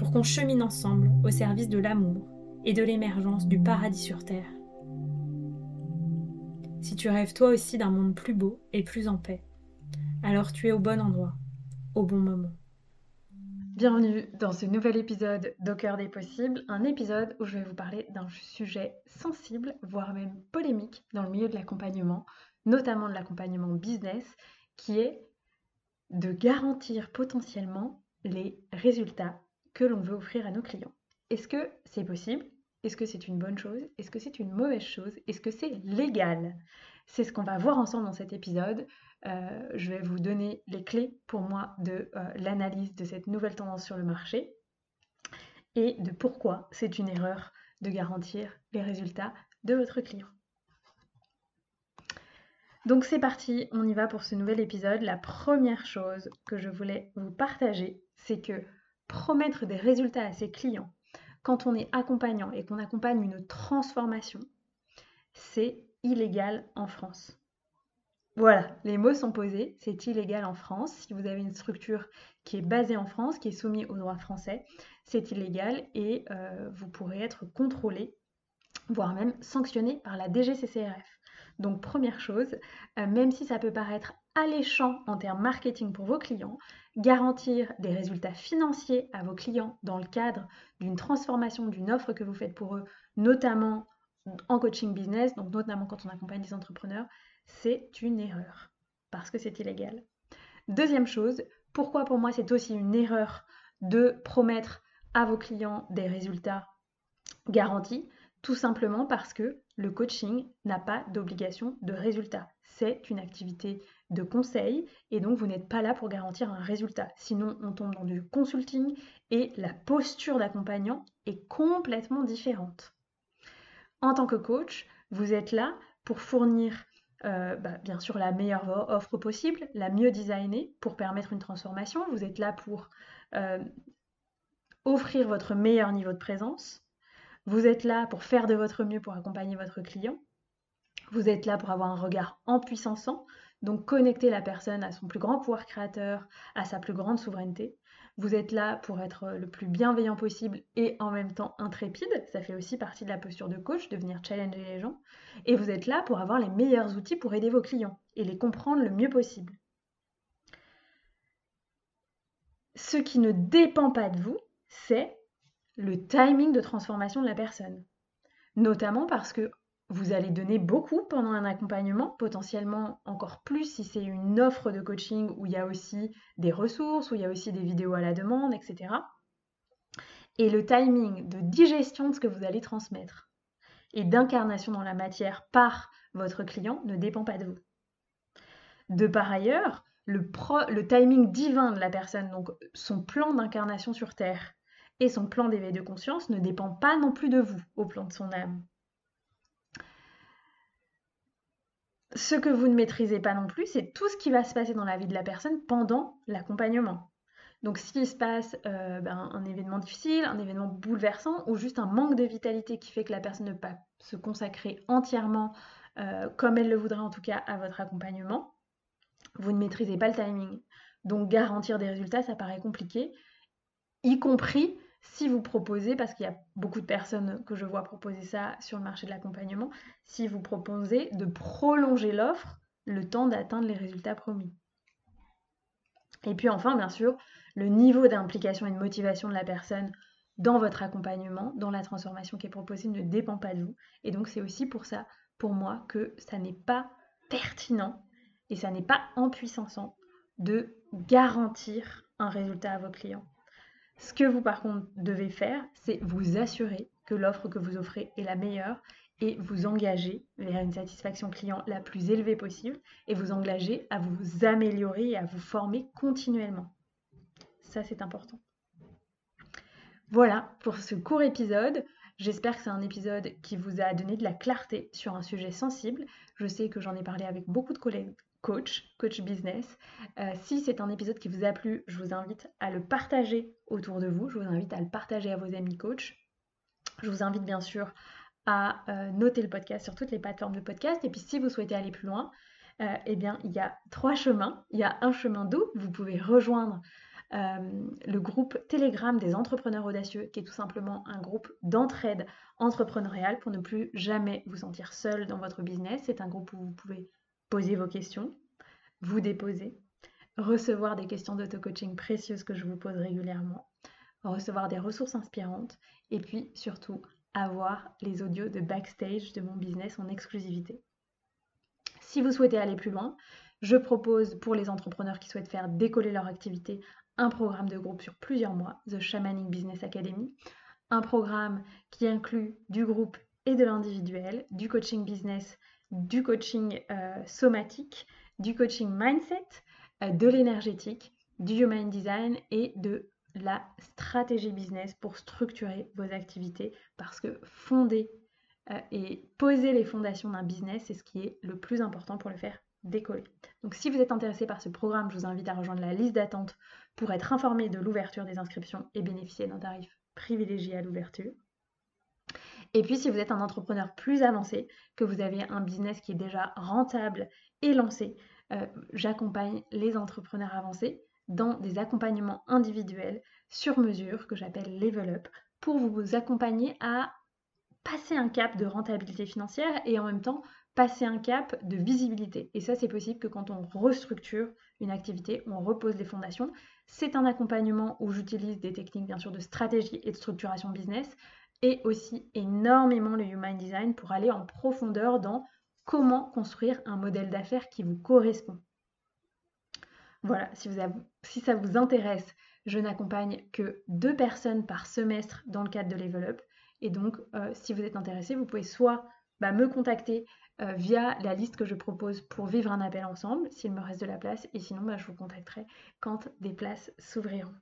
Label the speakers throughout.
Speaker 1: pour qu'on chemine ensemble au service de l'amour et de l'émergence du paradis sur Terre. Si tu rêves toi aussi d'un monde plus beau et plus en paix, alors tu es au bon endroit, au bon moment. Bienvenue dans ce nouvel épisode d'Au des possibles, un épisode où je vais vous parler d'un sujet sensible, voire même polémique dans le milieu de l'accompagnement, notamment de l'accompagnement business, qui est de garantir potentiellement les résultats que l'on veut offrir à nos clients. Est-ce que c'est possible? Est-ce que c'est une bonne chose? Est-ce que c'est une mauvaise chose? Est-ce que c'est légal? C'est ce qu'on va voir ensemble dans cet épisode. Euh, je vais vous donner les clés pour moi de euh, l'analyse de cette nouvelle tendance sur le marché et de pourquoi c'est une erreur de garantir les résultats de votre client. Donc c'est parti, on y va pour ce nouvel épisode. La première chose que je voulais vous partager, c'est que promettre des résultats à ses clients quand on est accompagnant et qu'on accompagne une transformation, c'est illégal en France. Voilà, les mots sont posés, c'est illégal en France. Si vous avez une structure qui est basée en France, qui est soumise au droit français, c'est illégal et euh, vous pourrez être contrôlé, voire même sanctionné par la DGCCRF. Donc première chose, euh, même si ça peut paraître alléchant en termes marketing pour vos clients, garantir des résultats financiers à vos clients dans le cadre d'une transformation d'une offre que vous faites pour eux, notamment en coaching business, donc notamment quand on accompagne des entrepreneurs, c'est une erreur parce que c'est illégal. Deuxième chose, pourquoi pour moi c'est aussi une erreur de promettre à vos clients des résultats garantis? Tout simplement parce que le coaching n'a pas d'obligation de résultat. C'est une activité de conseil et donc vous n'êtes pas là pour garantir un résultat. Sinon, on tombe dans du consulting et la posture d'accompagnant est complètement différente. En tant que coach, vous êtes là pour fournir euh, bah, bien sûr la meilleure offre possible, la mieux designée pour permettre une transformation. Vous êtes là pour euh, offrir votre meilleur niveau de présence. Vous êtes là pour faire de votre mieux pour accompagner votre client. Vous êtes là pour avoir un regard en puissançant, donc connecter la personne à son plus grand pouvoir créateur, à sa plus grande souveraineté. Vous êtes là pour être le plus bienveillant possible et en même temps intrépide. Ça fait aussi partie de la posture de coach, de venir challenger les gens. Et vous êtes là pour avoir les meilleurs outils pour aider vos clients et les comprendre le mieux possible. Ce qui ne dépend pas de vous, c'est le timing de transformation de la personne. Notamment parce que vous allez donner beaucoup pendant un accompagnement, potentiellement encore plus si c'est une offre de coaching où il y a aussi des ressources, où il y a aussi des vidéos à la demande, etc. Et le timing de digestion de ce que vous allez transmettre et d'incarnation dans la matière par votre client ne dépend pas de vous. De par ailleurs, le, timing divin de la personne, donc son plan d'incarnation sur Terre et son plan d'éveil de conscience ne dépend pas non plus de vous au plan de son âme. Ce que vous ne maîtrisez pas non plus, c'est tout ce qui va se passer dans la vie de la personne pendant l'accompagnement. Donc s'il se passe euh, ben, un événement difficile, un événement bouleversant ou juste un manque de vitalité qui fait que la personne ne peut pas se consacrer entièrement euh, comme elle le voudrait en tout cas à votre accompagnement, vous ne maîtrisez pas le timing. Donc garantir des résultats, ça paraît compliqué, y compris si vous proposez, parce qu'il y a beaucoup de personnes que je vois proposer ça sur le marché de l'accompagnement, si vous proposez de prolonger l'offre le temps d'atteindre les résultats promis. Et puis enfin, bien sûr, le niveau d'implication et de motivation de la personne dans votre accompagnement, dans la transformation qui est proposée, ne dépend pas de vous. Et donc c'est aussi pour ça, pour moi, que ça n'est pas pertinent et ça n'est pas en puissance de garantir un résultat à vos clients. Ce que vous par contre devez faire, c'est vous assurer que l'offre que vous offrez est la meilleure et vous engager vers une satisfaction client la plus élevée possible et vous engager à vous améliorer et à vous former continuellement. Ça, c'est important. Voilà pour ce court épisode. J'espère que c'est un épisode qui vous a donné de la clarté sur un sujet sensible. Je sais que j'en ai parlé avec beaucoup de collègues coach, coach business. Euh, si c'est un épisode qui vous a plu, je vous invite à le partager autour de vous. Je vous invite à le partager à vos amis coach. Je vous invite bien sûr à euh, noter le podcast sur toutes les plateformes de podcast. Et puis si vous souhaitez aller plus loin, euh, eh bien il y a trois chemins. Il y a un chemin d'eau. Vous pouvez rejoindre le groupe Telegram des entrepreneurs audacieux, qui est tout simplement un groupe d'entraide entrepreneuriale pour ne plus jamais vous sentir seul dans votre business. C'est un groupe où vous pouvez poser vos questions, vous déposer, recevoir des questions d'auto-coaching précieuses que je vous pose régulièrement, recevoir des ressources inspirantes et puis surtout avoir les audios de backstage de mon business en exclusivité. Si vous souhaitez aller plus loin, je propose pour les entrepreneurs qui souhaitent faire décoller leur activité un programme de groupe sur plusieurs mois, The Shamanic Business Academy, un programme qui inclut du groupe et de l'individuel, du coaching business, du coaching euh, somatique, du coaching mindset, euh, de l'énergétique, du human design et de la stratégie business pour structurer vos activités. Parce que fonder euh, et poser les fondations d'un business, c'est ce qui est le plus important pour le faire décoller. Donc si vous êtes intéressé par ce programme, je vous invite à rejoindre la liste d'attente pour être informé de l'ouverture des inscriptions et bénéficier d'un tarif privilégié à l'ouverture. Et puis si vous êtes un entrepreneur plus avancé, que vous avez un business qui est déjà rentable et lancé, euh, j'accompagne les entrepreneurs avancés dans des accompagnements individuels sur mesure que j'appelle Level Up pour vous accompagner à passer un cap de rentabilité financière et en même temps passer un cap de visibilité. Et ça, c'est possible que quand on restructure une activité, on repose les fondations. C'est un accompagnement où j'utilise des techniques, bien sûr, de stratégie et de structuration business, et aussi énormément le Human Design pour aller en profondeur dans comment construire un modèle d'affaires qui vous correspond. Voilà, si, vous si ça vous intéresse, je n'accompagne que deux personnes par semestre dans le cadre de Level Up. Et donc, euh, si vous êtes intéressé, vous pouvez soit bah, me contacter euh, via la liste que je propose pour vivre un appel ensemble, s'il me reste de la place, et sinon bah, je vous contacterai quand des places s'ouvriront.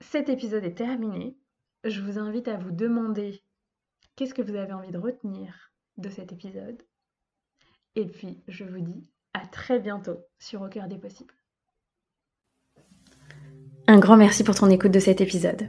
Speaker 1: Cet épisode est terminé. Je vous invite à vous demander qu'est-ce que vous avez envie de retenir de cet épisode. Et puis, je vous dis à très bientôt sur Au cœur des possibles.
Speaker 2: Un grand merci pour ton écoute de cet épisode